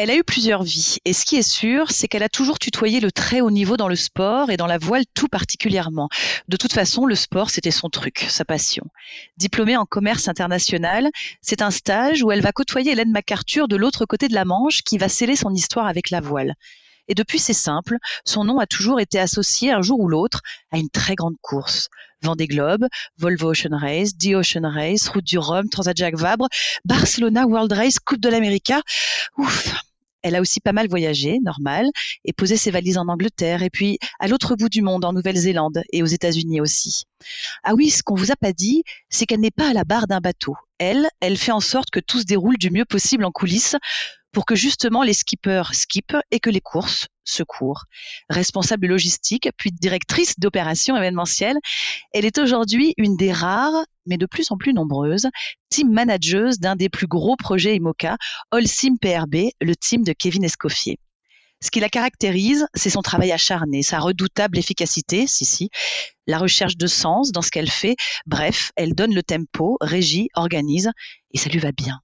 Elle a eu plusieurs vies et ce qui est sûr, c'est qu'elle a toujours tutoyé le très haut niveau dans le sport et dans la voile tout particulièrement. De toute façon, le sport, c'était son truc, sa passion. Diplômée en commerce international, c'est un stage où elle va côtoyer Hélène MacArthur de l'autre côté de la Manche qui va sceller son histoire avec la voile. Et depuis, c'est simple, son nom a toujours été associé un jour ou l'autre à une très grande course. Vendée Globe, Volvo Ocean Race, The Ocean Race, Route du Rhum, Transat Jacques Vabre, Barcelona World Race, Coupe de l'América. Ouf, elle a aussi pas mal voyagé, normal, et posé ses valises en Angleterre, et puis à l'autre bout du monde, en Nouvelle-Zélande et aux États-Unis aussi. Ah oui, ce qu'on vous a pas dit, c'est qu'elle n'est pas à la barre d'un bateau. Elle, elle fait en sorte que tout se déroule du mieux possible en coulisses pour que justement les skippers skippent et que les courses secours. Responsable logistique, puis directrice d'opérations événementielles, elle est aujourd'hui une des rares, mais de plus en plus nombreuses, team manageuse d'un des plus gros projets IMOCA, All Sim PRB, le team de Kevin Escoffier. Ce qui la caractérise, c'est son travail acharné, sa redoutable efficacité, si si, la recherche de sens dans ce qu'elle fait. Bref, elle donne le tempo, régit, organise, et ça lui va bien.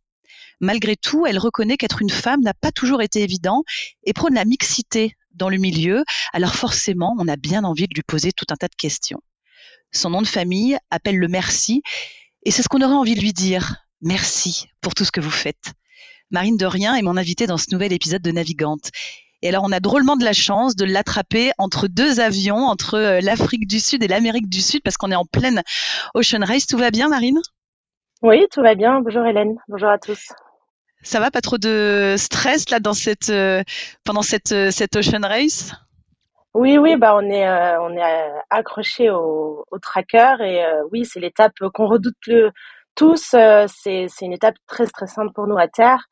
Malgré tout, elle reconnaît qu'être une femme n'a pas toujours été évident et prône la mixité dans le milieu. Alors forcément, on a bien envie de lui poser tout un tas de questions. Son nom de famille appelle le merci et c'est ce qu'on aurait envie de lui dire. Merci pour tout ce que vous faites. Marine Dorien est mon invitée dans ce nouvel épisode de Navigante. Et alors, on a drôlement de la chance de l'attraper entre deux avions, entre euh, l'Afrique du Sud et l'Amérique du Sud, parce qu'on est en pleine Ocean Race. Tout va bien, Marine? Oui, tout va bien. Bonjour Hélène. Bonjour à tous. Ça va, pas trop de stress là dans cette euh, pendant cette euh, cette Ocean Race? Oui, oui, bah on est euh, on est accroché au, au tracker et oui, c'est l'étape qu'on redoute le tous. c'est c'est une étape très stressante pour nous à terre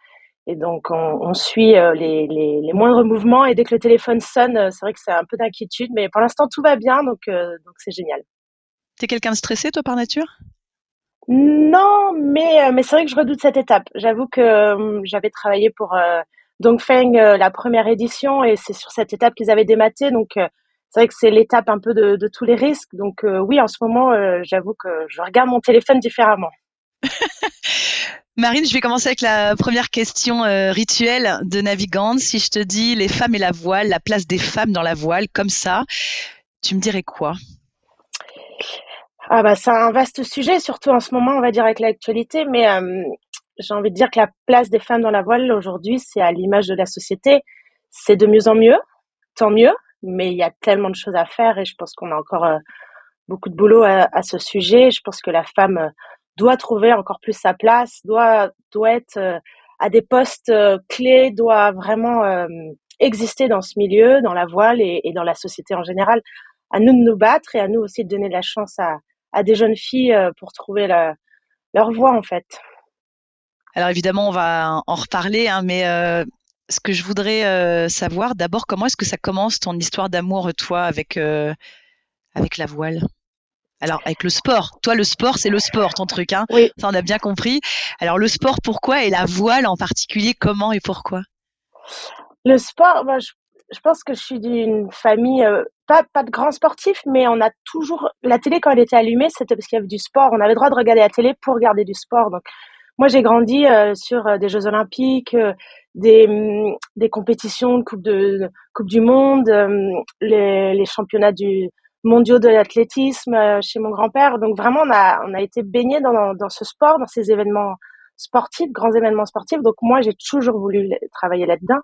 et donc on, on suit les, les, les moindres mouvements et dès que le téléphone sonne, c'est vrai que c'est un peu d'inquiétude, mais pour l'instant tout va bien donc donc c'est génial. T'es quelqu'un de stressé toi par nature? Non, mais, euh, mais c'est vrai que je redoute cette étape. J'avoue que euh, j'avais travaillé pour euh, Dongfeng la première édition et c'est sur cette étape qu'ils avaient dématé. Donc c'est vrai que c'est l'étape un peu de, tous les risques. Donc oui, en ce moment, j'avoue que je regarde mon téléphone différemment. Marine, je vais commencer avec la première question rituelle de Navigante. Si je te dis les femmes et la voile, la place des femmes dans la voile, comme ça, tu me dirais quoi? Ah bah c'est un vaste sujet, surtout en ce moment, on va dire avec l'actualité, mais euh, j'ai envie de dire que la place des femmes dans la voile aujourd'hui, c'est à l'image de la société. C'est de mieux en mieux, tant mieux, mais il y a tellement de choses à faire et je pense qu'on a encore euh, beaucoup de boulot à, ce sujet. Je pense que la femme euh, doit trouver encore plus sa place, doit doit être à des postes clés, doit vraiment exister dans ce milieu, dans la voile et, et dans la société en général. À nous de nous battre et à nous aussi de donner la chance à, à des jeunes filles euh, pour trouver leur voie en fait. Alors évidemment, on va en reparler, hein, mais euh, ce que je voudrais savoir, d'abord, comment est-ce que ça commence ton histoire d'amour, toi, avec, avec la voile? Alors, avec le sport. Toi, le sport, c'est le sport, ton truc. Hein? Oui. Ça, on a bien compris. Alors, le sport, pourquoi? Et la voile en particulier, comment et pourquoi? Le sport, moi, je, pense que je suis d'une famille, pas, pas de grands sportifs, mais on a toujours. La télé, quand elle était allumée, c'était parce qu'il y avait du sport. On avait le droit de regarder la télé pour regarder du sport. Donc, moi, j'ai grandi sur des Jeux Olympiques, des, mm, des compétitions de Coupe, de, coupe du Monde, les, les championnats du mondiaux de l'athlétisme euh, chez mon grand-père. Donc vraiment, on a, on a été baigné dans, dans ce sport, dans ces événements sportifs, grands événements sportifs. Donc moi, j'ai toujours voulu travailler là-dedans.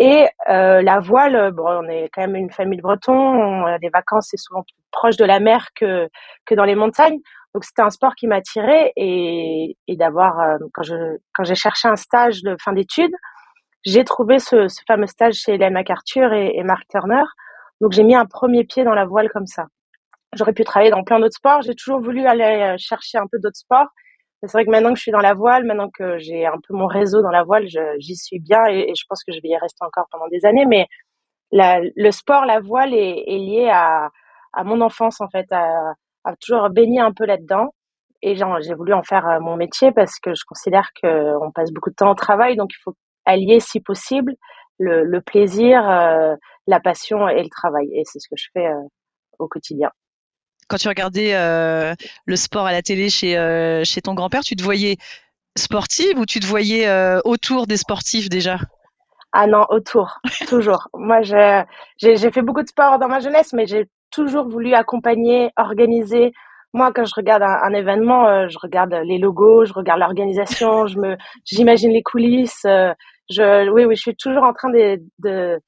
Et euh, la voile, bon, on est quand même une famille de Bretons. On, les vacances, c'est souvent plus proche de la mer que que dans les montagnes. Donc c'était un sport qui m'attirait et, et d'avoir euh, quand je quand j'ai cherché un stage de fin d'études, j'ai trouvé ce, fameux stage chez Hélène MacArthur et, et Mark Turner donc j'ai mis un premier pied dans la voile comme ça. J'aurais pu travailler dans plein d'autres sports. J'ai toujours voulu aller euh, chercher un peu d'autres sports. C'est vrai que maintenant que je suis dans la voile, maintenant que j'ai un peu mon réseau dans la voile, j'y suis bien et, je pense que je vais y rester encore pendant des années. Mais la, le sport, la voile est, est lié à, à, mon enfance en fait, à, à toujours baigner un peu là-dedans. Et j'ai voulu en faire euh, mon métier parce que je considère qu'on passe beaucoup de temps au travail, donc il faut allier si possible le, le plaisir, euh, la passion et le travail. Et c'est ce que je fais euh, au quotidien. Quand tu regardais euh, le sport à la télé chez, chez ton grand-père, tu te voyais sportive ou tu te voyais autour des sportifs déjà? Ah non, autour, toujours. Moi, j'ai fait beaucoup de sport dans ma jeunesse, mais j'ai toujours voulu accompagner, organiser. Moi, quand je regarde un, événement, je regarde les logos, je regarde l'organisation, j'imagine les coulisses, je, oui, oui, je suis toujours en train de,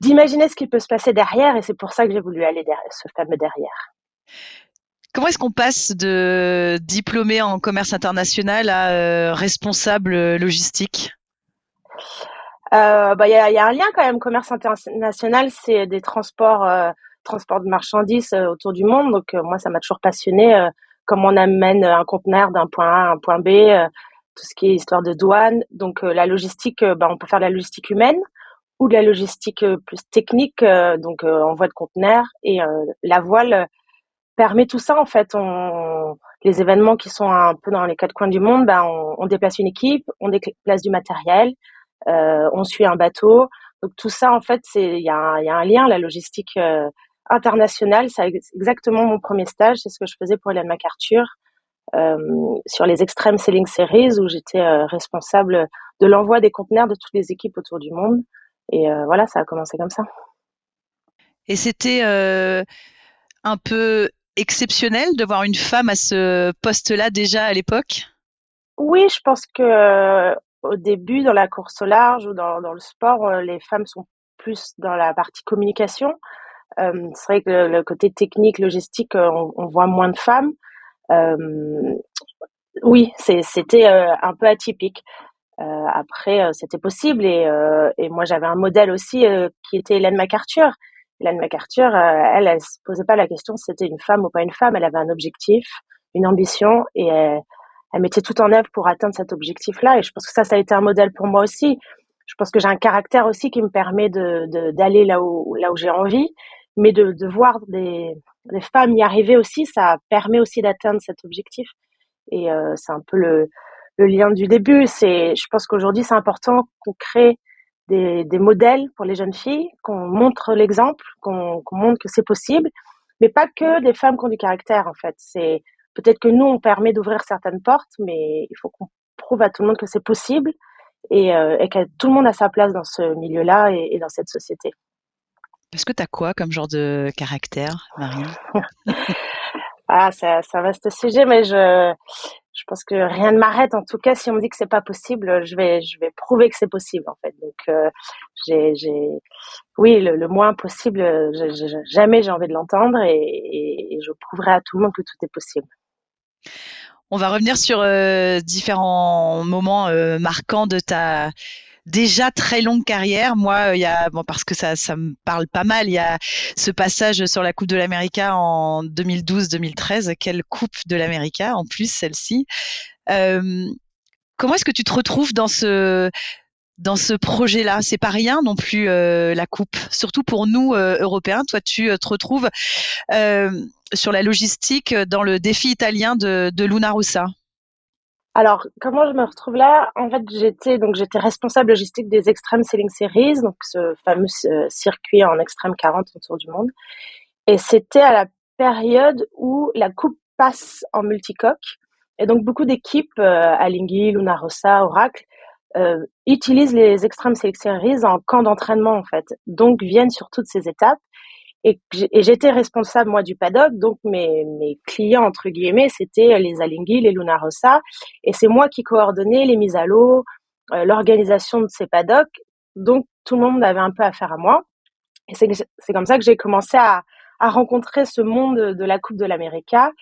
d'imaginer ce qui peut se passer derrière et c'est pour ça que j'ai voulu aller ce fameux derrière. Comment est-ce qu'on passe de diplômé en commerce international à euh, responsable logistique? Euh, bah, Il y, a, y, a, un lien quand même. Commerce international, c'est des transports, euh, transports de marchandises autour du monde. Donc moi, ça m'a toujours passionné. comment on amène un conteneur d'un point A à un point B tout ce qui est histoire de douane. Donc la logistique, bah, on peut faire de la logistique humaine ou de la logistique plus technique, donc envoi de conteneurs. Et la voile permet tout ça en fait. On, les événements qui sont un peu dans les quatre coins du monde, bah, on, déplace une équipe, on déplace du matériel, on suit un bateau. Donc tout ça en fait, c'est il y, y, a un lien. La logistique internationale, c'est exactement mon premier stage. C'est ce que je faisais pour Hélène MacArthur. Euh, sur les Extreme Selling Series où j'étais euh, responsable de l'envoi des conteneurs de toutes les équipes autour du monde. Et euh, voilà, ça a commencé comme ça. Et c'était un peu exceptionnel de voir une femme à ce poste-là déjà à l'époque? Oui, je pense que au début, dans la course au large ou dans, le sport, les femmes sont plus dans la partie communication. c'est vrai que le, côté technique, logistique, on, voit moins de femmes. Euh, oui, c'était euh, un peu atypique. Euh, après, c'était possible et, et moi j'avais un modèle aussi qui était Hélène MacArthur. Hélène MacArthur, elle, elle se posait pas la question si c'était une femme ou pas une femme. Elle avait un objectif, une ambition et elle, elle mettait tout en œuvre pour atteindre cet objectif-là. Et je pense que ça, ça a été un modèle pour moi aussi. Je pense que j'ai un caractère aussi qui me permet d'aller là où là où j'ai envie, mais de, de voir des, les femmes y arriver aussi, ça permet aussi d'atteindre cet objectif. Et euh, c'est un peu le, le, lien du début. C'est, je pense qu'aujourd'hui, c'est important qu'on crée des, des, modèles pour les jeunes filles, qu'on montre l'exemple, qu'on montre que c'est possible, mais pas que des femmes qui ont du caractère, en fait. C'est peut-être que nous, on permet d'ouvrir certaines portes, mais il faut qu'on prouve à tout le monde que c'est possible et, euh, et, que tout le monde a sa place dans ce milieu-là et, et dans cette société. Est-ce que tu as quoi comme genre de caractère, Marie? Ah, c'est un vaste sujet, mais je, je pense que rien ne m'arrête. En tout cas, si on me dit que c'est pas possible, je vais, je vais prouver que c'est possible, en fait. Donc, euh, j'ai, oui, le, moins possible, jamais j'ai envie de l'entendre et, je prouverai à tout le monde que tout est possible. On va revenir sur euh, différents moments euh, marquants de ta déjà très longue carrière. Moi, il y a bon parce que ça ça me parle pas mal. Il y a ce passage sur la Coupe de l'Amérique en 2012-2013. Quelle Coupe de l'Amérique en plus celle-ci. Euh, comment est-ce que tu te retrouves dans ce dans ce projet-là? C'est pas rien non plus la coupe, surtout pour nous Européens. Toi, tu te retrouves sur la logistique dans le défi italien de, de Luna Rossa. Alors, comment je me retrouve là En fait, j'étais donc j'étais responsable logistique des Extreme Selling Series, donc ce fameux euh, circuit en extrême 40 autour du monde. Et c'était à la période où la coupe passe en multicoque. Et donc, beaucoup d'équipes, euh, Alinghi, Luna Rossa, Oracle, euh, utilisent les Extreme Selling Series en camp d'entraînement, en fait. Donc, viennent sur toutes ces étapes. Et, j'étais responsable moi du paddock, donc mes, clients entre guillemets c'était les Alinghi, les Luna Rossa, et c'est moi qui coordonnais les mises à l'eau, euh, l'organisation de ces paddocks. Donc tout le monde avait un peu affaire à moi. Et c'est comme ça que j'ai commencé à, à rencontrer ce monde de la Coupe de l'América.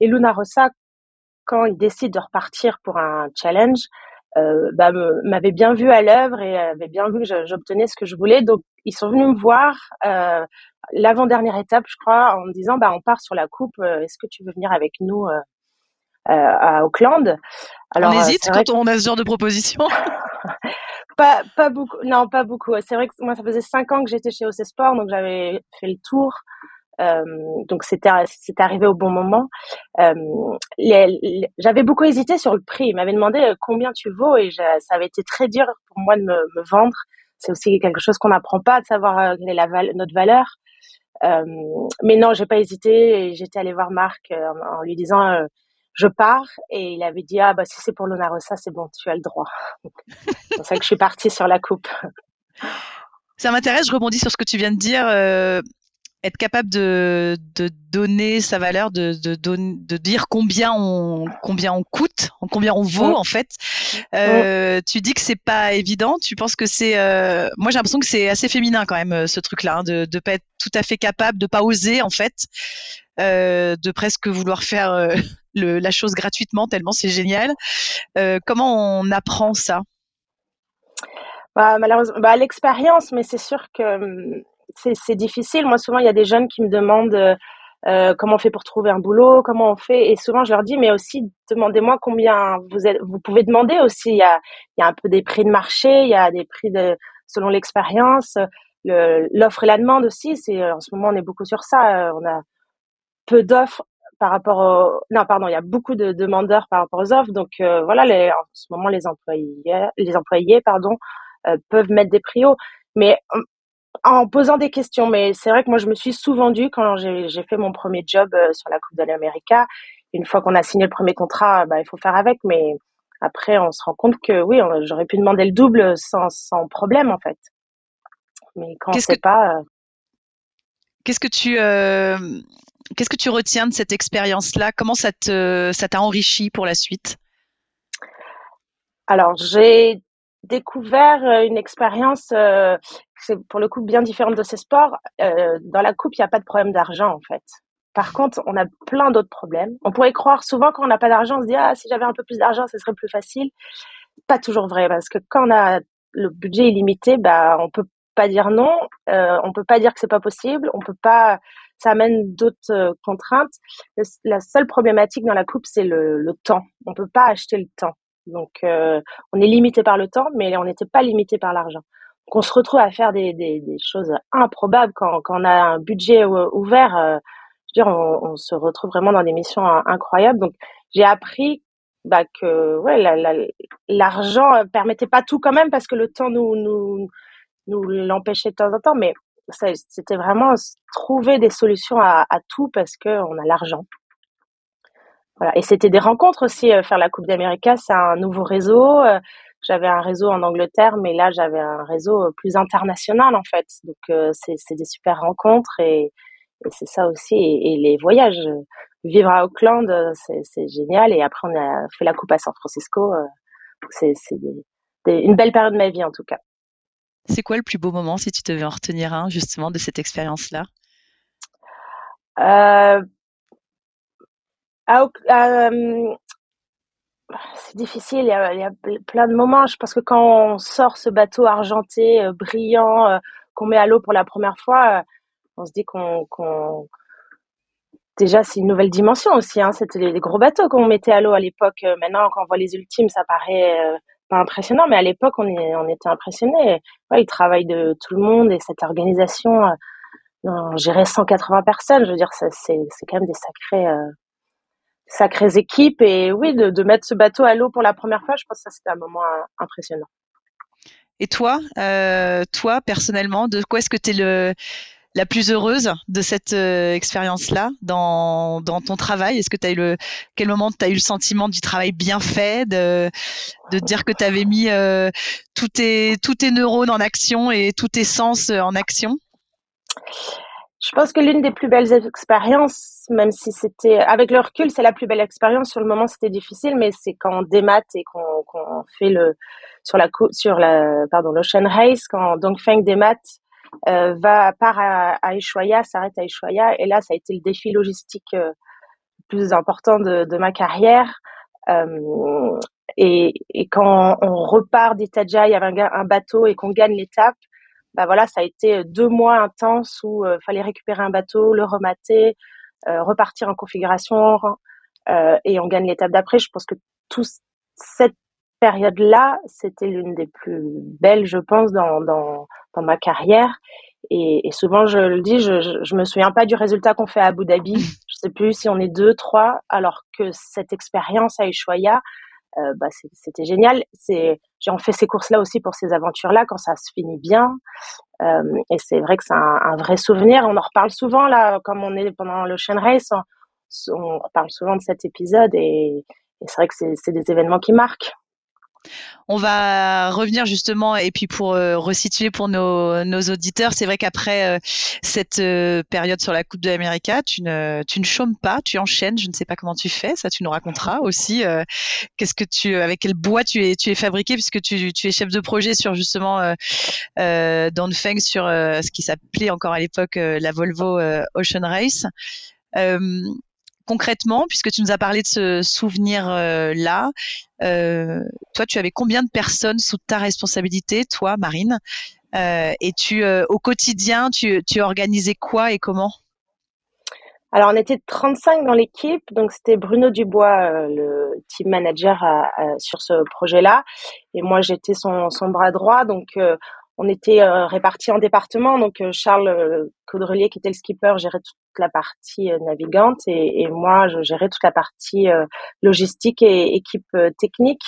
Et Luna Rossa, quand il décide de repartir pour un challenge, euh, bah, m'avait bien vu à l'œuvre et avait bien vu que j'obtenais ce que je voulais. Donc, ils sont venus me voir euh, l'avant-dernière étape, je crois, en me disant, bah, on part sur la coupe. Euh, est-ce que tu veux venir avec nous euh, à Auckland? Alors, on hésite quand on a ce genre de proposition? pas, pas beaucoup. Non, pas beaucoup. C'est vrai que moi, ça faisait cinq ans que j'étais chez OC Sport, donc j'avais fait le tour. Euh, donc c'était c'était arrivé au bon moment. Euh, j'avais beaucoup hésité sur le prix. Il m'avait demandé euh, combien tu vaux et ça avait été très dur pour moi de me, me vendre. C'est aussi quelque chose qu'on n'apprend pas de savoir quelle est notre valeur. Euh, mais non, j'ai pas hésité j'étais allée voir Marc en, lui disant je pars et il avait dit ah bah si c'est pour Rossa c'est bon tu as le droit. c'est pour ça que je suis partie sur la coupe. Ça m'intéresse, je rebondis sur ce que tu viens de dire. Euh, être capable de, de donner sa valeur, de, de, de, dire combien on, combien on coûte, combien on vaut en fait. Euh, tu dis que c'est pas évident. Tu penses que c'est, euh, moi j'ai l'impression que c'est assez féminin quand même ce truc-là, hein, de ne pas être tout à fait capable, de pas oser en fait, euh, de presque vouloir faire euh, le, la chose gratuitement tellement c'est génial. Euh, comment on apprend ça? Bah, malheureusement, bah, l'expérience, mais c'est sûr que hum, c'est difficile. Moi, souvent, il y a des jeunes qui me demandent euh, euh, comment on fait pour trouver un boulot, comment on fait. Et souvent, je leur dis, mais aussi, demandez-moi combien vous êtes. Vous pouvez demander aussi. Il y a, y a un peu des prix de marché, il y a des prix de selon l'expérience, l'offre et la demande aussi. C'est en ce moment, on est beaucoup sur ça. On a peu d'offres par rapport au non pardon il y a beaucoup de demandeurs par rapport aux offres donc euh, voilà les, en ce moment les employés les employés pardon peuvent mettre des prix hauts mais en posant des questions. Mais c'est vrai que moi, je me suis sous-vendue quand j'ai fait mon premier job euh, sur la Coupe de l'Amérique. Une fois qu'on a signé le premier contrat, bah, il faut faire avec. Mais après, on se rend compte que oui, j'aurais pu demander le double sans, sans problème, en fait. Mais quand on ne sait pas. Euh, qu'est-ce que tu. Euh, qu'est-ce que tu retiens de cette expérience-là? Comment ça te ça t'a enrichi pour la suite? Alors j'ai découvert une expérience c'est pour le coup bien différente de ces sports. Euh, dans la coupe, il n'y a pas de problème d'argent en fait. Par contre, on a plein d'autres problèmes. On pourrait croire souvent quand on n'a pas d'argent, on se dit ah si j'avais un peu plus d'argent, ce serait plus facile. Pas toujours vrai parce que quand on a le budget illimité, bah on peut pas dire non, euh, on peut pas dire que c'est pas possible, on peut pas. Ça amène d'autres euh, contraintes. la seule problématique dans la coupe, c'est le, temps. On peut pas acheter le temps. Donc, euh, on est limité par le temps, mais on n'était pas limité par l'argent qu'on se retrouve à faire des, choses improbables quand, on a un budget ouvert. Euh, je veux dire, on, se retrouve vraiment dans des missions incroyables. Donc, j'ai appris bah, que ouais, l'argent la, permettait pas tout quand même parce que le temps nous, l'empêchait de temps en temps. Mais c'était vraiment trouver des solutions à, tout parce qu'on a l'argent. Voilà. Et c'était des rencontres aussi. Euh, faire la Coupe d'Amérique, c'est un nouveau réseau. Euh, j'avais un réseau en Angleterre, mais là j'avais un réseau euh, plus international en fait. Donc euh, c'est des super rencontres et, et c'est ça aussi. Et, les voyages, vivre à Auckland, euh, c'est génial. Et après on a fait la coupe à San Francisco. C'est une belle période de ma vie en tout cas. C'est quoi le plus beau moment si tu devais en retenir un justement de cette expérience-là? Euh, c'est difficile, il y, a, plein de moments. Je pense que quand on sort ce bateau argenté, euh, brillant, euh, qu'on met à l'eau pour la première fois, euh, on se dit qu'on... Déjà, c'est une nouvelle dimension aussi. Hein. C'était les, gros bateaux qu'on mettait à l'eau à l'époque. maintenant, quand on voit les ultimes, ça paraît pas impressionnant, mais à l'époque, on, on était impressionnés. Ouais, le travail de tout le monde et cette organisation, euh, gérer 180 personnes, je veux dire, c'est, quand même des sacrés, sacrées équipes. Et oui, de, de mettre ce bateau à l'eau pour la première fois, je pense que ça, c'était un moment euh, impressionnant. Et toi, euh, toi personnellement, de quoi est-ce que tu es le, la plus heureuse de cette euh, expérience-là dans, dans ton travail? Est-ce que tu as eu le quel moment tu as eu le sentiment du travail bien fait, de, de dire que tu avais mis euh, tous, tes, tous tes neurones en action et tous tes sens en action? Je pense que l'une des plus belles expériences, même si c'était avec le recul, c'est la plus belle expérience. Sur le moment, c'était difficile, mais c'est quand on démate et qu'on qu'on fait le sur la sur la pardon l'Ocean Race, quand Dongfeng démat euh, va part à, à s'arrête à Ushuaia, et là, ça a été le défi logistique euh, plus important de, de ma carrière. Euh, et, et, quand on repart d'Itaja, il un bateau et qu'on gagne l'étape, bah voilà, ça a été deux mois intenses où il fallait récupérer un bateau, le remater, euh, repartir en configuration euh, et on gagne l'étape d'après. Je pense que toute cette période-là, c'était l'une des plus belles, je pense, dans, dans, dans ma carrière. Et, et, souvent, je le dis, je, je, je me souviens pas du résultat qu'on fait à Abu Dhabi. Je sais plus si on est deux, trois, alors que cette expérience à Ushuaia, euh, bah, c'était génial. C'est, j'ai fait ces courses-là aussi pour ces aventures-là quand ça se finit bien. Euh, et c'est vrai que c'est un, un, vrai souvenir. On en reparle souvent là, comme on est pendant l'Ocean Race, on, on reparle souvent de cet épisode et, et c'est vrai que c'est des événements qui marquent. On va revenir justement, et puis pour euh, resituer pour nos, auditeurs, c'est vrai qu'après euh, cette euh, période sur la Coupe de l'Amérique, tu ne, tu ne chômes pas, tu enchaînes. Je ne sais pas comment tu fais, ça tu nous raconteras aussi. Qu'est-ce que tu, avec quel bois tu es, tu es fabriqué, puisque tu, es chef de projet sur justement euh, Feng sur ce qui s'appelait encore à l'époque la Volvo Ocean Race concrètement, puisque tu nous as parlé de ce souvenir-là, euh, toi, tu avais combien de personnes sous ta responsabilité, toi, Marine euh, Et tu, euh, au quotidien, tu, tu organisais quoi et comment? Alors, on était 35 dans l'équipe, donc c'était Bruno Dubois, le team manager sur ce projet-là, et moi j'étais son, bras droit. Donc, on était euh, répartis en départements. Donc euh, Charles euh, Caudrelier, qui était le skipper, gérait toute la partie navigante et, moi, je gérais toute la partie logistique et équipe technique.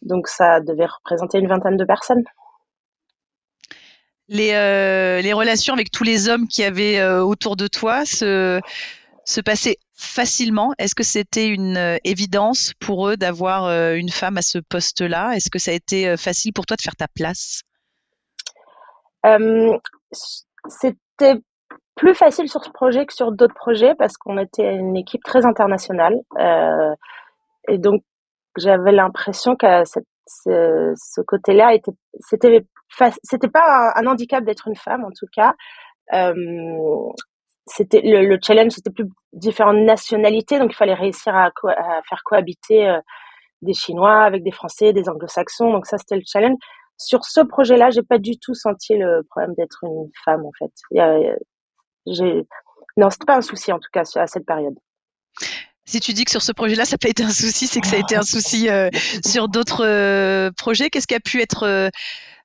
Donc ça devait représenter une vingtaine de personnes. Les, relations avec tous les hommes qui avaient autour de toi se, passaient facilement? Est-ce que c'était une évidence pour eux d'avoir une femme à ce poste-là? Est-ce que ça a été facile pour toi de faire ta place? C'était plus facile sur ce projet que sur d'autres projets parce qu'on était une équipe très internationale. Euh, et donc, j'avais l'impression que ce, côté-là était, c'était, c'était pas un, handicap d'être une femme en tout cas. Euh, c'était le, le, challenge, c'était plus différentes nationalités, donc il fallait réussir à, faire cohabiter euh, des Chinois avec des Français, des Anglo-Saxons. Donc ça, c'était le challenge sur ce projet-là, j'ai pas du tout senti le problème d'être une femme en fait. J'ai non, c'était pas un souci en tout cas à cette période. Si tu dis que sur ce projet-là, ça n'a pas été un souci, c'est que ça a été un souci euh, sur d'autres euh, projets. Qu'est-ce qui a pu être, euh,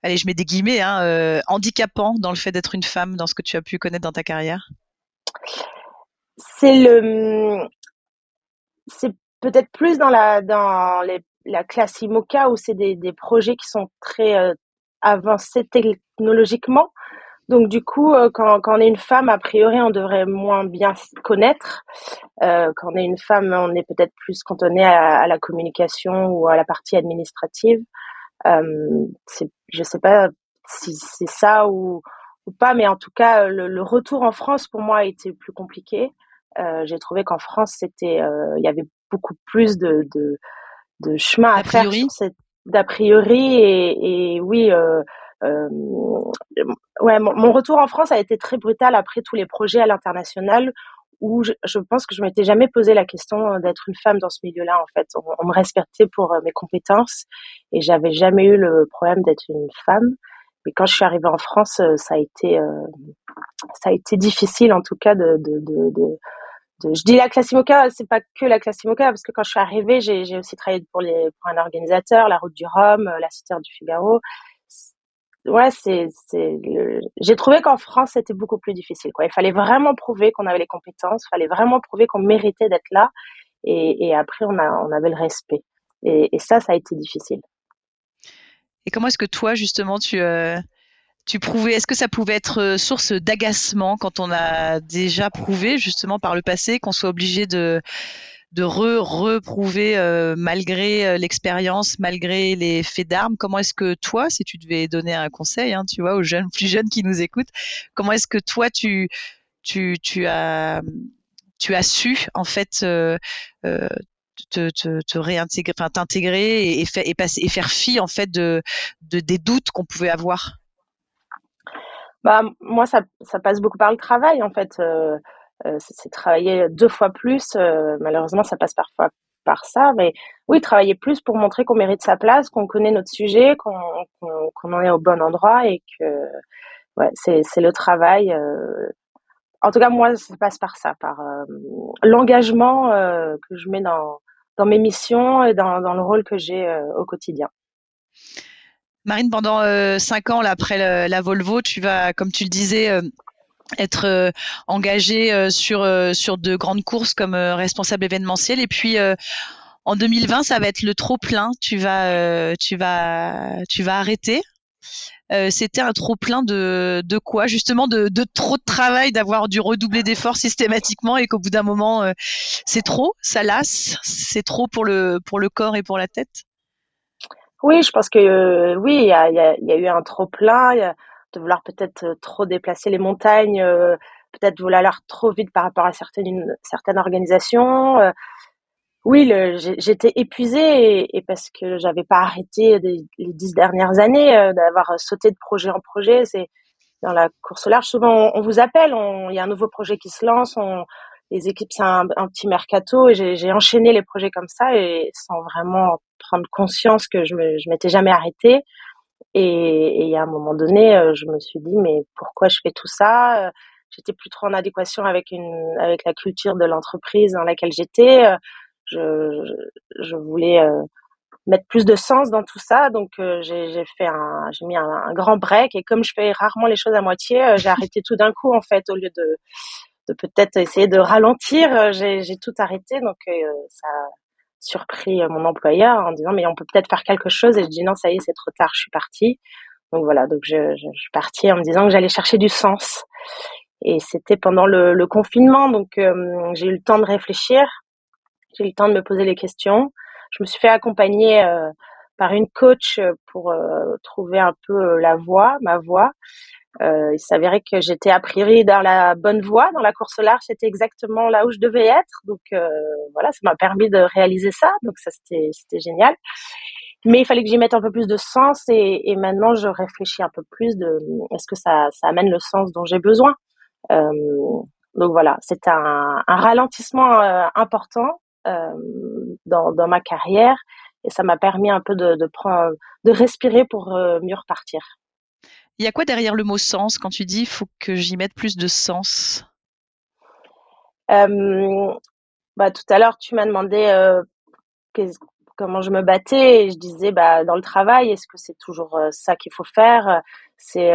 allez, je mets des guillemets, hein, euh, handicapant dans le fait d'être une femme, dans ce que tu as pu connaître dans ta carrière? C'est le, c'est peut-être plus dans la, dans les la classe IMOCA où c'est des, des, projets qui sont très euh, avancés technologiquement. Donc du coup, euh, quand, quand, on est une femme, a priori, on devrait moins bien connaître. Euh, quand on est une femme, on est peut-être plus cantonné à, à, la communication ou à la partie administrative. Euh, je sais pas si c'est ça ou, ou, pas, mais en tout cas, le, le, retour en France pour moi a été plus compliqué. Euh, J'ai trouvé qu'en France, c'était, euh, il y avait beaucoup plus de, de de chemin à faire d'a priori et, et oui euh, euh, ouais mon, mon, retour en France a été très brutal après tous les projets à l'international où je, je, pense que je m'étais jamais posé la question d'être une femme dans ce milieu-là en fait. On, on, me respectait pour euh, mes compétences et j'avais jamais eu le problème d'être une femme. Mais quand je suis arrivée en France ça a été euh, ça a été difficile en tout cas de, de, de, de je dis la classe IMOCA, c'est pas que la classe IMOCA, parce que quand je suis arrivée, j'ai aussi travaillé pour, un organisateur, la Route du Rhum, euh, la Cité du Figaro. Ouais, c'est, c'est, j'ai trouvé qu'en France, c'était beaucoup plus difficile. Quoi. Il fallait vraiment prouver qu'on avait les compétences, il fallait vraiment prouver qu'on méritait d'être là, et, après, on, avait le respect. Et, et ça, ça a été difficile. Et comment est-ce que toi, justement, tu, euh, tu prouvais, est-ce que ça pouvait être euh, source d'agacement quand on a déjà prouvé justement par le passé qu'on soit obligé de de reprouver euh, malgré euh, l'expérience, malgré les faits d'armes? Comment est-ce que toi, si tu devais donner un conseil, hein, tu vois, aux jeunes, plus jeunes qui nous écoutent, comment est-ce que toi tu as su en fait te, réintégrer, t'intégrer et, et, et faire fi en fait de, de des doutes qu'on pouvait avoir? Bah, moi, ça, ça passe beaucoup par le travail, en fait. Euh, euh c'est travailler deux fois plus. Euh, malheureusement, ça passe parfois par ça. Mais oui, travailler plus pour montrer qu'on mérite sa place, qu'on connaît notre sujet, qu'on qu'on en est au bon endroit et que ouais, c'est le travail. Euh. En tout cas, moi, ça passe par ça, par l'engagement que je mets dans, dans mes missions et dans, dans le rôle que j'ai au quotidien. Marine, pendant euh, cinq ans, là, après la, Volvo, tu vas, comme tu le disais, euh, être euh, engagée sur, sur de grandes courses comme responsable événementiel. Et puis, en 2020, ça va être le trop plein. Tu vas, tu vas, tu vas arrêter. C'était un trop plein de, de quoi? Justement, de, de trop de travail, d'avoir dû redoubler d'efforts systématiquement et qu'au bout d'un moment, c'est trop, ça lasse, c'est trop pour le, pour le corps et pour la tête oui, je pense que euh, oui, il y a, eu un trop plein, de vouloir peut-être euh, trop déplacer les montagnes, euh, peut-être vouloir aller trop vite par rapport à certaines certaines organisations. oui, j'étais épuisée et, parce que j'avais pas arrêté les dix dernières années d'avoir sauté de projet en projet. C'est dans la course large, souvent on, vous appelle, il y a un nouveau projet qui se lance, on, les équipes c'est un, un, petit mercato et j'ai enchaîné les projets comme ça et sans vraiment prendre conscience que je je m'étais jamais arrêtée. Et, et, à un moment donné euh, je me suis dit mais pourquoi je fais tout ça? Euh, j'étais plus trop en adéquation avec une avec la culture de l'entreprise dans laquelle j'étais. Euh, je, je, voulais mettre plus de sens dans tout ça. Donc j'ai fait un j'ai mis un, grand break. Et comme je fais rarement les choses à moitié j'ai arrêté tout d'un coup en fait au lieu de de peut-être essayer de ralentir. J'ai tout arrêté, donc ça surpris euh, mon employeur en disant mais on peut peut-être faire quelque chose. Et je dis non, ça y est, c'est trop tard, je suis partie. Donc voilà, donc je, suis partie en me disant que j'allais chercher du sens. Et c'était pendant le, le, confinement, donc j'ai eu le temps de réfléchir, j'ai eu le temps de me poser les questions. Je me suis fait accompagner par une coach pour trouver un peu la voie, ma voie. Euh, il s'avérait que j'étais a priori dans la bonne voie, dans la course large, c'était exactement là où je devais être. Donc euh, voilà, ça m'a permis de réaliser ça. Donc ça, c'était c'était génial. Mais il fallait que j'y mette un peu plus de sens et, et maintenant je réfléchis un peu plus de est-ce que ça, ça amène le sens dont j'ai besoin? Euh, donc voilà, c'est un, un, ralentissement euh, important euh, dans, dans ma carrière et ça m'a permis un peu de, de prendre, de respirer pour euh, mieux repartir. Il y a quoi derrière le mot sens quand tu dis faut que j'y mette plus de sens? Euh, bah, Tout à l'heure, tu m'as demandé euh, comment je me battais et je disais bah, dans le travail, est-ce que c'est toujours euh, ça qu'il faut faire? C'est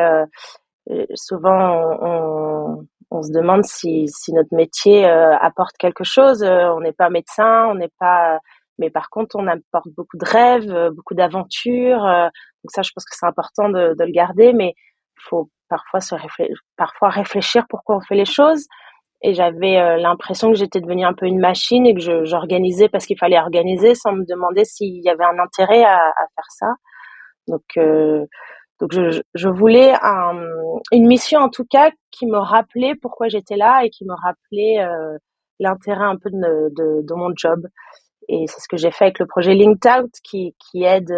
souvent on, on, se demande si, si notre métier apporte quelque chose. on n'est pas médecin, on n'est pas mais par contre on apporte beaucoup de rêves, beaucoup d'aventures, donc ça, je pense que c'est important de, le garder, mais il faut parfois réfléchir, parfois réfléchir pourquoi on fait les choses. Et j'avais euh, l'impression que j'étais devenue un peu une machine et que j'organisais parce qu'il fallait organiser sans me demander s'il y avait un intérêt à, faire ça. Donc, euh, donc je, voulais un, une mission en tout cas qui me rappelait pourquoi j'étais là et qui me rappelait euh, l'intérêt un peu de, mon job. Et c'est ce que j'ai fait avec le projet Linked Out qui, aide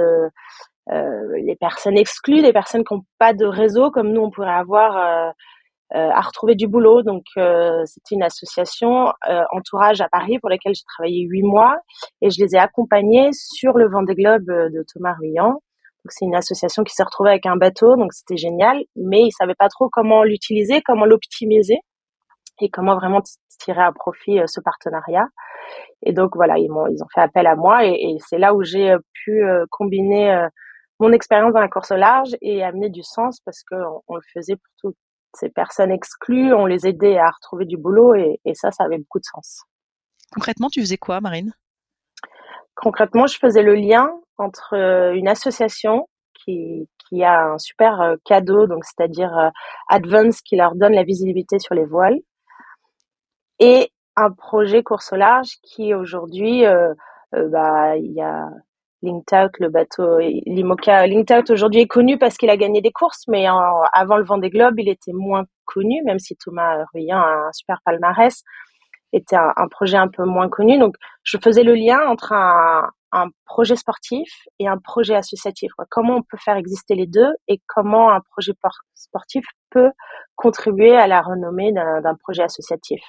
les personnes exclues, les personnes qui n'ont pas de réseau comme nous on pourrait avoir euh, euh, à retrouver du boulot. Donc c'était une association entourage à Paris pour laquelle j'ai travaillé huit mois et je les ai accompagnés sur le Vendée Globe de Thomas Ruyant. C'est une association qui s'est retrouvée avec un bateau, donc c'était génial, mais ils savaient pas trop comment l'utiliser, comment l'optimiser. et comment vraiment tirer à profit ce partenariat. Et donc voilà, ils m'ont ils ont fait appel à moi et, et c'est là où j'ai pu combiner mon expérience dans la course au large et amener du sens parce que on, le faisait pour toutes ces personnes exclues, on les aidait à retrouver du boulot et, et ça, ça avait beaucoup de sens. Concrètement, tu faisais quoi, Marine? Concrètement, je faisais le lien entre une association qui, qui a un super cadeau, donc c'est-à-dire Advance qui leur donne la visibilité sur les voiles, et un projet course au large qui aujourd'hui, euh, euh, bah, il y a Linked le bateau Limoca. Linked aujourd'hui est connu parce qu'il a gagné des courses, mais avant le Vendée Globe, il était moins connu, même si Thomas Ruyan a un super palmarès, était un, projet un peu moins connu. Donc, je faisais le lien entre un, projet sportif et un projet associatif. Comment on peut faire exister les deux et comment un projet sportif peut contribuer à la renommée d'un projet associatif.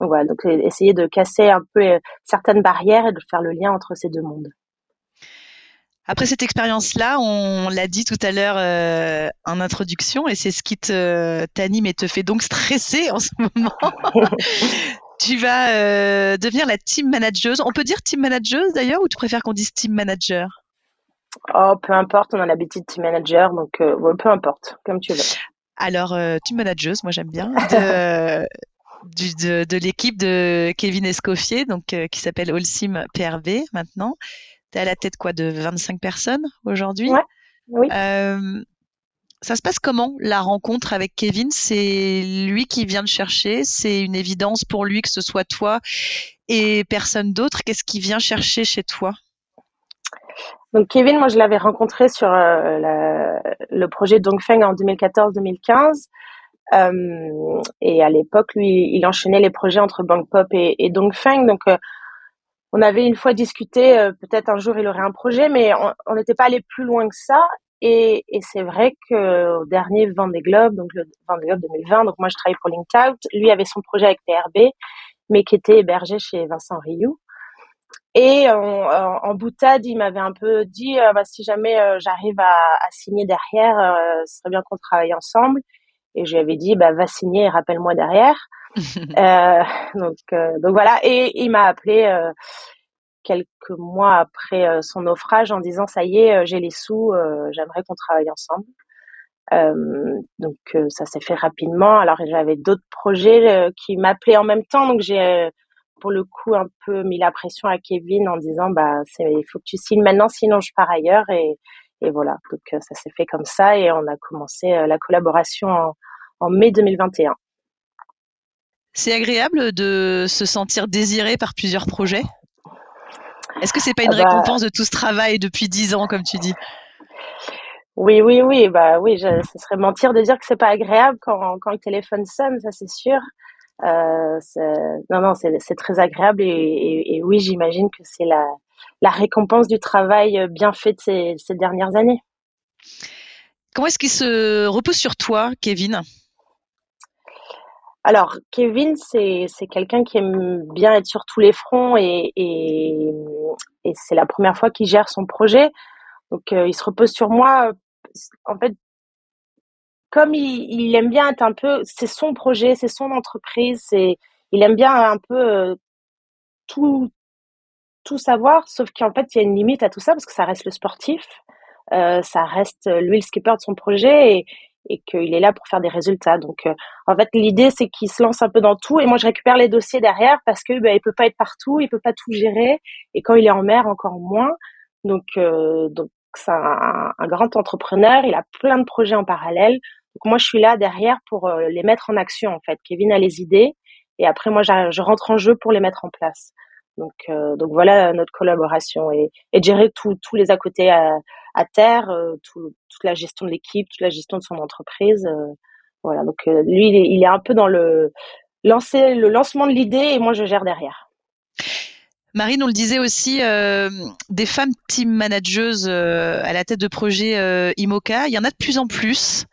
Donc voilà, donc essayer de casser un peu euh, certaines barrières et de faire le lien entre ces deux mondes. Après cette expérience-là, on l'a dit tout à l'heure euh, en introduction, et c'est ce qui t'anime et te fait donc stresser en ce moment. tu vas devenir la team manager. On peut dire team manager d'ailleurs, ou tu préfères qu'on dise team manager? Oh, peu importe, on a l'habitude team manager, donc peu importe, comme tu veux. Alors, team manager, moi j'aime bien, de, de, l'équipe de Kevin Escoffier, donc, euh, qui s'appelle Allsim PRV maintenant. Tu es à la tête quoi de 25 personnes aujourd'hui? Oui. Euh, ça se passe comment la rencontre avec Kevin? C'est lui qui vient te chercher? C'est une évidence pour lui que ce soit toi et personne d'autre? Qu'est-ce qu'il vient chercher chez toi? Donc Kevin, moi je l'avais rencontré sur euh, le projet Dongfeng en 2014-2015. Euh, et à l'époque, lui, il enchaînait les projets entre Bangpop et, et Dongfeng. Donc, euh, on avait une fois discuté, euh, peut-être un jour il aurait un projet, mais on n'était pas allé plus loin que ça. Et, et c'est vrai que au dernier Vendée Globe, donc le Vendée Globe 2020, donc moi je travaillais pour LinkedOut, lui avait son projet avec PRB, mais qui était hébergé chez Vincent Rioux. Et en, en, boutade, il m'avait un peu dit, bah, si jamais j'arrive à, à, signer derrière, ce serait bien qu'on travaille ensemble. Et je lui avais dit, bah, va signer et rappelle-moi derrière. euh, donc, euh, donc voilà. Et il m'a appelé euh, quelques mois après son naufrage en disant, ça y est, j'ai les sous, j'aimerais qu'on travaille ensemble. donc ça s'est fait rapidement. Alors j'avais d'autres projets qui m'appelaient en même temps. Donc j'ai pour le coup un peu mis la pression à Kevin en disant, bah, il faut que tu signes maintenant, sinon je pars ailleurs. Et, voilà, donc ça s'est fait comme ça et on a commencé la collaboration en, mai 2021. C'est agréable de se sentir désiré par plusieurs projets? Est-ce que c'est pas une ah bah récompense de tout ce travail depuis dix ans, comme tu dis? Oui, oui, oui. Bah oui, ce serait mentir de dire que c'est pas agréable quand, quand le téléphone sonne, ça c'est sûr. Euh, non, non, c'est très agréable et, et oui, j'imagine que c'est la, la récompense du travail bien fait de ces, ces dernières années. Comment est-ce qu'il se repose sur toi, Kevin? Alors, Kevin, c'est, quelqu'un qui aime bien être sur tous les fronts et, et, c'est la première fois qu'il gère son projet. Donc, euh, il se repose sur moi. En fait, comme il, il, aime bien être un peu, c'est son projet, c'est son entreprise, c'est, il aime bien un peu euh, tout, tout savoir, sauf qu'en fait, il y a une limite à tout ça parce que ça reste le sportif, euh, ça reste lui le skipper de son projet et, et qu'il est là pour faire des résultats. Donc, euh, en fait, l'idée, c'est qu'il se lance un peu dans tout et moi, je récupère les dossiers derrière parce que bah, il peut pas être partout, il peut pas tout gérer et quand il est en mer, encore moins. Donc, euh, donc c'est un, un, grand entrepreneur, il a plein de projets en parallèle. Donc, moi, je suis là derrière pour euh, les mettre en action, en fait. Kevin a les idées et après, moi, je rentre en jeu pour les mettre en place. Donc, euh, donc voilà notre collaboration et, gérer tous les à côté à, terre, euh, tout, toute la gestion de l'équipe, toute la gestion de son entreprise. Euh, voilà, donc lui, il est, un peu dans le lancer, le lancement de l'idée et moi, je gère derrière. Marine, on le disait aussi, des femmes team managers à la tête de projet IMOCA, il y en a de plus en plus.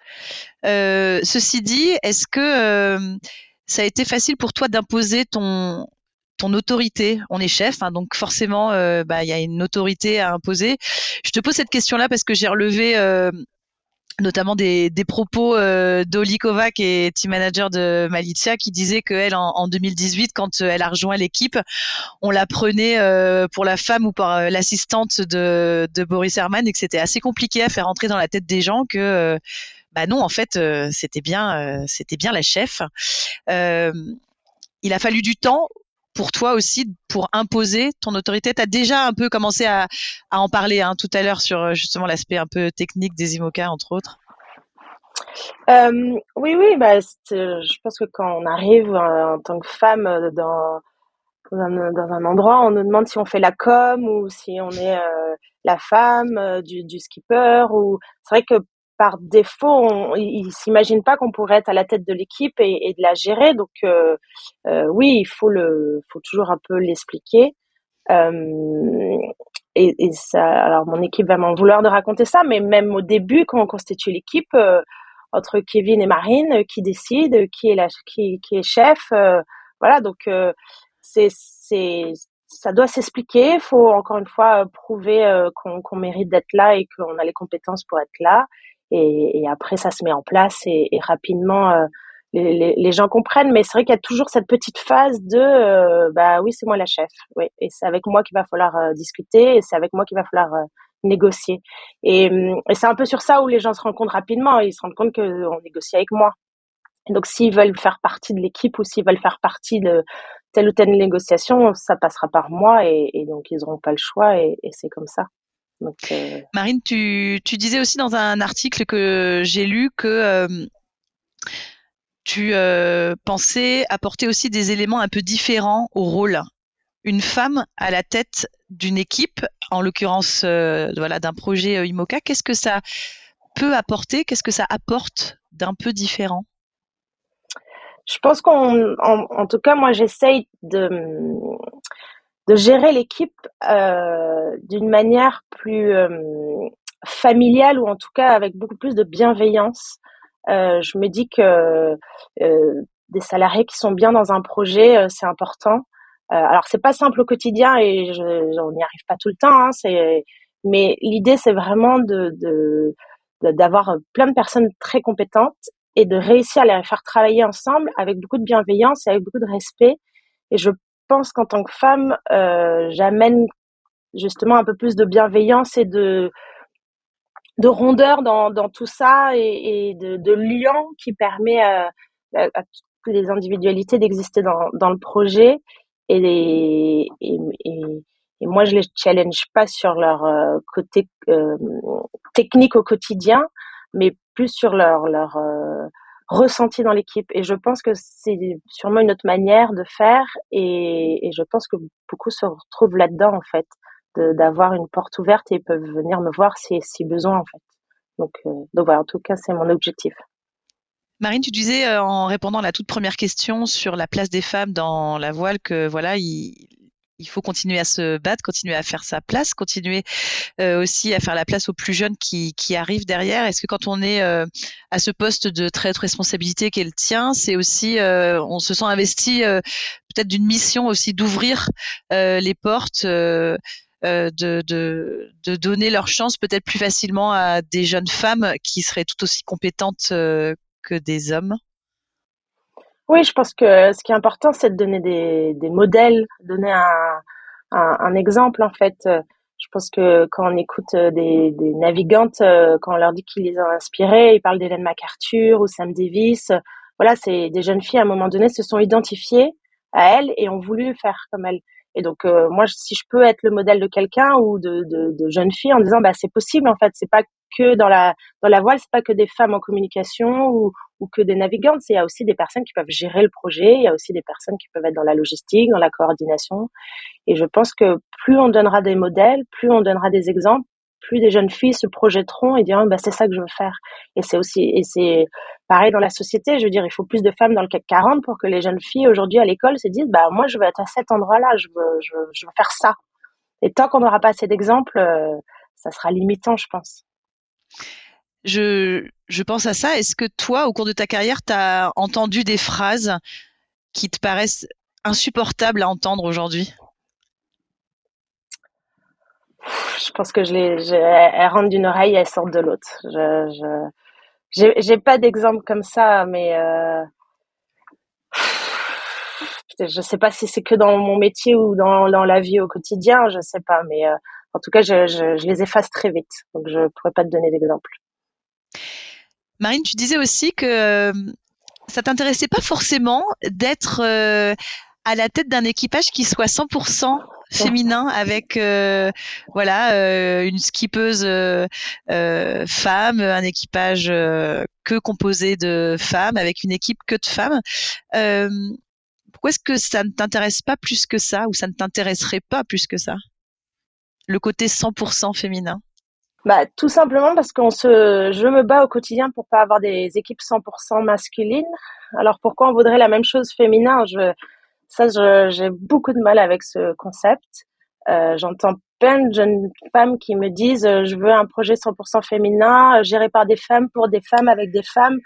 ceci dit, est-ce que ça a été facile pour toi d'imposer ton, ton autorité. On est chef, hein, donc forcément, euh, bah, il y a une autorité à imposer. Je te pose cette question-là parce que j'ai relevé euh, notamment des, des propos euh, d'Oli Kovac et team manager de Malicia qui disait qu'elle en, en 2018 quand elle a rejoint l'équipe on la prenait euh, pour la femme ou euh, l'assistante de, de, Boris Herman et que c'était assez compliqué à faire entrer dans la tête des gens que euh, bah non en fait c'était bien c'était bien la chef il a fallu du temps pour toi aussi pour imposer ton autorité? Tu as déjà un peu commencé à, en parler hein, tout à l'heure sur euh, justement l'aspect un peu technique des IMOCA, entre autres? Euh, oui, oui, bah, je pense que quand on arrive euh, en tant que femme dans, un, endroit, on nous demande si on fait la com ou si on est la femme du, du skipper. Ou c'est vrai que par défaut, on, ils s'imaginent pas qu'on pourrait être à la tête de l'équipe et, de la gérer. Donc euh, euh, oui, il faut le, faut toujours un peu l'expliquer. Euh, et, ça, alors mon équipe va m'en vouloir de raconter ça, mais même au début, quand on constitue l'équipe, entre Kevin et Marine, qui décide, qui est la, qui, qui est chef, voilà. Donc c'est, c'est, ça doit s'expliquer. Il faut encore une fois prouver qu'on, qu'on mérite d'être là et qu'on a les compétences pour être là. Et, et, après, ça se met en place et, et rapidement, euh, les, les, les, gens comprennent. Mais c'est vrai qu'il y a toujours cette petite phase de, euh, bah oui, c'est moi la chef. Oui, et c'est avec moi qu'il va falloir euh, discuter et c'est avec moi qu'il va falloir négocier. Et, et c'est un peu sur ça où les gens se rendent compte rapidement. Ils se rendent compte qu'on négocie avec moi. donc, s'ils veulent faire partie de l'équipe ou s'ils veulent faire partie de telle ou telle négociation, ça passera par moi et, et donc ils n'auront pas le choix et c'est comme ça. Euh, Marine, tu, disais aussi dans un article que j'ai lu que euh, tu euh, pensais apporter aussi des éléments un peu différents au rôle. Une femme à la tête d'une équipe, en l'occurrence voilà, d'un projet IMOCA, qu'est-ce que ça peut apporter? Qu'est-ce que ça apporte d'un peu différent? Je pense qu'en en, tout cas, moi, j'essaye de de gérer l'équipe euh, d'une manière plus euh, familiale ou en tout cas avec beaucoup plus de bienveillance. Euh, je me dis que euh, des salariés qui sont bien dans un projet, euh, c'est important. Euh, alors c'est pas simple au quotidien et je, on n'y arrive pas tout le temps. Hein, c'est, mais l'idée c'est vraiment de, de d'avoir plein de personnes très compétentes et de réussir à les faire travailler ensemble avec beaucoup de bienveillance et avec beaucoup de respect. Et je pense qu'en tant que femme, euh, j'amène justement un peu plus de bienveillance et de de rondeur dans, tout ça et, de, de lien qui permet à, toutes les individualités d'exister dans, le projet. Et, moi je les challenge pas sur leur euh, côté euh, technique au quotidien mais plus sur leur ressenti dans l'équipe. Et je pense que c'est sûrement une autre manière de faire. Et, je pense que beaucoup se retrouvent là-dedans, en fait, d'avoir une porte ouverte et peuvent venir me voir si, si besoin, en fait. Donc, euh, donc voilà, en tout cas, c'est mon objectif. Marine, tu disais euh, en répondant à la toute première question sur la place des femmes dans la voile que voilà, il, il faut continuer à se battre, continuer à faire sa place, continuer euh, aussi à faire la place aux plus jeunes qui, arrivent derrière. Est-ce que quand on est euh, à ce poste de très haute responsabilité qu'elle tient, c'est aussi, euh, on se sent investi euh, peut-être d'une mission aussi d'ouvrir les portes, de, de, de, donner leur chance peut-être plus facilement à des jeunes femmes qui seraient tout aussi compétentes que des hommes? Oui, je pense que ce qui est important, c'est de donner des, des modèles, donner un, un, un, exemple en fait. Je pense que quand on écoute des, des navigantes, quand on leur dit qu'ils les ont inspirées, ils parlent d'Hélène MacArthur ou Sam Davis. Voilà, c'est des jeunes filles à un moment donné se sont identifiées à elles et ont voulu faire comme elles. Et donc euh, moi, si je peux être le modèle de quelqu'un ou de, de, de jeunes filles en disant bah c'est possible en fait, c'est pas que dans la dans la voile, c'est pas que des femmes en communication ou, ou que des navigantes, il y a aussi des personnes qui peuvent gérer le projet, il y a aussi des personnes qui peuvent être dans la logistique, dans la coordination. Et je pense que plus on donnera des modèles, plus on donnera des exemples, plus des jeunes filles se projetteront et diront bah c'est ça que je veux faire. Et c'est aussi et c'est pareil dans la société, je veux dire il faut plus de femmes dans le CAC 40 pour que les jeunes filles aujourd'hui à l'école se disent bah moi je veux être à cet endroit-là, je veux je je veux faire ça. Et tant qu'on n'aura pas assez d'exemples, euh, ça sera limitant, je pense. Je, pense à ça. Est-ce que toi, au cours de ta carrière, tu as entendu des phrases qui te paraissent insupportables à entendre aujourd'hui? Je pense que je les, elles rentrent d'une oreille et elles sortent de l'autre. Je, je, j'ai pas d'exemple comme ça, mais euh... je sais pas si c'est que dans mon métier ou dans, la vie au quotidien, je sais pas, mais euh, en tout cas, je, je, je, les efface très vite, donc je pourrais pas te donner d'exemple. Marine, tu disais aussi que euh, ça t'intéressait pas forcément d'être euh, à la tête d'un équipage qui soit 100% féminin avec euh, voilà euh, une skippeuse euh, femme, un équipage que composé de femmes avec une équipe que de femmes. pourquoi est-ce que ça ne t'intéresse pas plus que ça ou ça ne t'intéresserait pas plus que ça? Le côté 100% féminin? Bah, tout simplement parce qu'on se, je me bats au quotidien pour pas avoir des équipes 100% masculines. Alors pourquoi on voudrait la même chose féminin? Je, ça, j'ai beaucoup de mal avec ce concept. Euh, J'entends plein de jeunes femmes qui me disent euh, je veux un projet 100% féminin, géré par des femmes, pour des femmes, avec des femmes.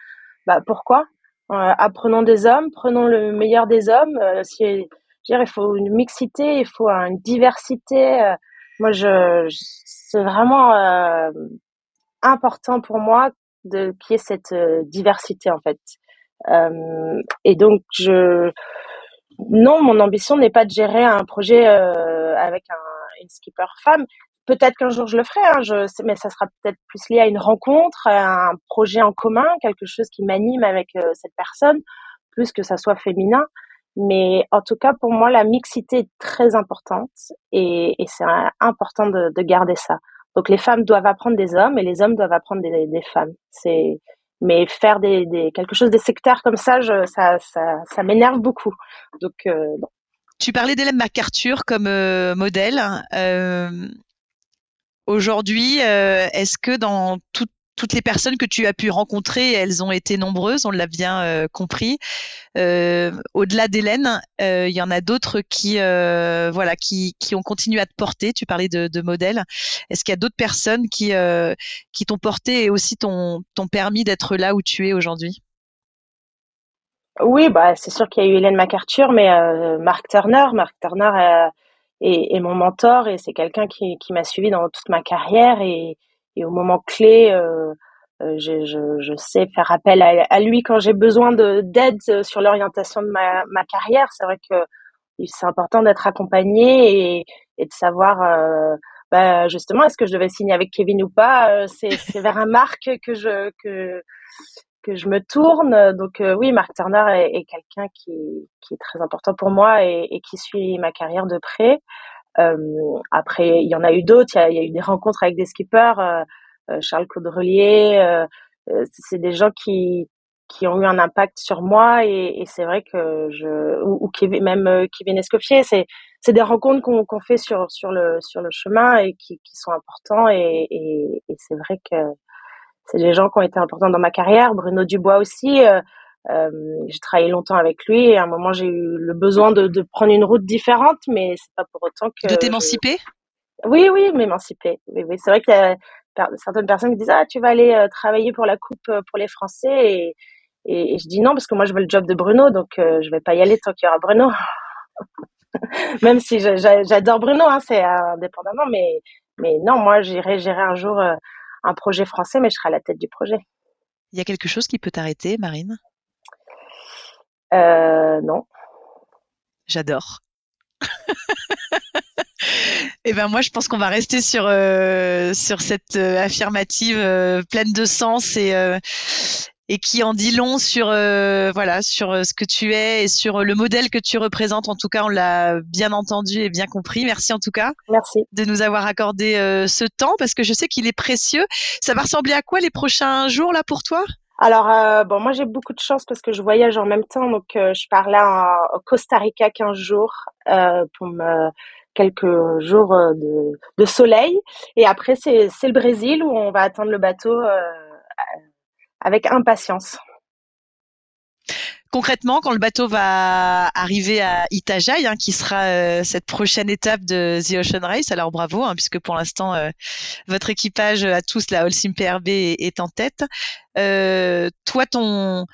Bah, pourquoi? Euh, Apprenons des hommes, prenons le meilleur des hommes. Euh, si, il faut une mixité, il faut une diversité. Euh, moi, je, c'est vraiment euh, important pour moi de qu'il y ait cette diversité en fait. et donc, je non, mon ambition n'est pas de gérer un projet euh, avec un, une skipper femme. Peut-être qu'un jour je le ferai, hein, je, mais ça sera peut-être plus lié à une rencontre, à un projet en commun, quelque chose qui m'anime avec euh, cette personne, plus que ça soit féminin. Mais en tout cas, pour moi, la mixité est très importante et, et c'est important de, de, garder ça. Donc les femmes doivent apprendre des hommes et les hommes doivent apprendre des, des femmes. C'est mais faire des, des, quelque chose des secteurs comme ça, je, ça, ça, ça m'énerve beaucoup. Donc, euh, Tu parlais d'Hélène MacArthur comme euh, modèle. Euh, Aujourd'hui, euh, est-ce que dans toute toutes les personnes que tu as pu rencontrer, elles ont été nombreuses, on l'a bien euh, compris. Euh, au-delà d'Hélène, euh, il y en a d'autres qui, voilà, qui, ont continué à te porter. Tu parlais de, de modèles. Est-ce qu'il y a d'autres personnes qui, t'ont porté et aussi t'ont permis d'être là où tu es aujourd'hui? Oui, bah, c'est sûr qu'il y a eu Hélène MacArthur, mais Mark Turner, Mark Turner est, mon mentor et c'est quelqu'un qui, qui m'a suivi dans toute ma carrière et et au moment clé, euh, euh, je, je, je, sais faire appel à, à lui quand j'ai besoin d'aide sur l'orientation de ma, ma carrière. C'est vrai que c'est important d'être accompagné et, et, de savoir euh, bah, justement est-ce que je devais signer avec Kevin ou pas. Euh, c'est vers un Marc que je que que je me tourne. Donc euh, oui, Marc Turner est, est quelqu'un qui, qui est très important pour moi et, et qui suit ma carrière de près. Euh, après, il y en a eu d'autres. Il, y a, eu des rencontres avec des skippers, euh, euh, Charles Caudrelier. c'est des gens qui qui ont eu un impact sur moi et, et c'est vrai que je ou, ou Kevin, même Kevin Escoffier, c'est c'est des rencontres qu'on qu'on fait sur sur le sur le chemin et qui qui sont importants et et, et c'est vrai que c'est des gens qui ont été importants dans ma carrière. Bruno Dubois aussi. Euh, j'ai travaillé longtemps avec lui et à un moment j'ai eu le besoin de, de prendre une route différente, mais c'est pas pour autant que de t'émanciper? Oui, oui, m'émanciper. Oui, oui. C'est vrai qu'il y a certaines personnes qui disent ah tu vas aller euh, travailler pour la coupe euh, pour les Français et, et, et, je dis non parce que moi je veux le job de Bruno donc euh, je vais pas y aller tant qu'il y aura Bruno. Même si j'adore Bruno, hein, c'est indépendamment, mais mais non, moi j'irai gérer un jour euh, un projet français, mais je serai à la tête du projet. Il y a quelque chose qui peut t'arrêter, Marine? Euh, non. J'adore. Eh ben moi, je pense qu'on va rester sur euh, sur cette euh, affirmative euh, pleine de sens et euh, et qui en dit long sur euh, voilà sur ce que tu es et sur le modèle que tu représentes. En tout cas, on l'a bien entendu et bien compris. Merci en tout cas. Merci de nous avoir accordé ce temps parce que je sais qu'il est précieux. Ça va ressembler à quoi les prochains jours là pour toi? Alors, euh, bon, moi j'ai beaucoup de chance parce que je voyage en même temps. Donc, euh, je pars là au Costa Rica 15 jours euh, pour me, quelques jours de, de, soleil. Et après, c'est le Brésil où on va attendre le bateau avec impatience concrètement, quand le bateau va arriver à Itajaï, hein, qui sera euh, cette prochaine étape de The Ocean Race, alors bravo, hein, puisque pour l'instant, euh, votre équipage à tous, la Holcim PRB, est, en tête. Euh, toi, ton,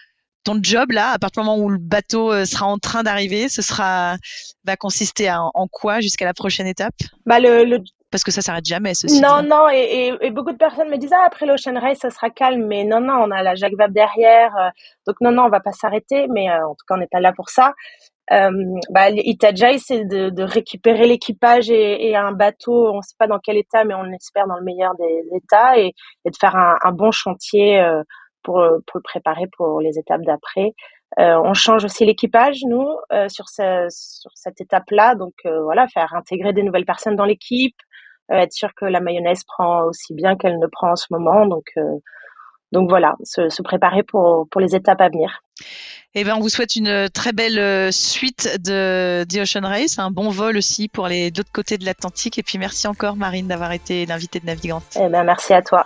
ton job là, à partir du moment où le bateau euh, sera en train d'arriver, ce sera va consister à, en quoi jusqu'à la prochaine étape? Bah le, le, Parce que ça s'arrête jamais, ceci. Non, non, et, et, beaucoup de personnes me disent ah, après l'Ocean Race, ça sera calme, mais non, non, on a la Jacques Vabre derrière, donc non, non, on va pas s'arrêter, mais en tout cas, on n'est pas là pour ça. Euh, bah, c'est de, de, récupérer l'équipage et, et, un bateau, on ne sait pas dans quel état, mais on espère dans le meilleur des états, et, et de faire un, un bon chantier euh, pour, pour le préparer pour les étapes d'après. Euh, on change aussi l'équipage, nous, euh, sur, ce, sur cette étape-là. Donc euh, voilà, faire intégrer des nouvelles personnes dans l'équipe, être sûr que la mayonnaise prend aussi bien qu'elle ne prend en ce moment. Donc, donc voilà, se, se, préparer pour, pour les étapes à venir. Eh bien, on vous souhaite une très belle suite de The Ocean Race, un bon vol aussi pour les deux côtés de l'Atlantique. Et puis merci encore, Marine, d'avoir été l'invitée de Navigante. Eh bien, merci à toi.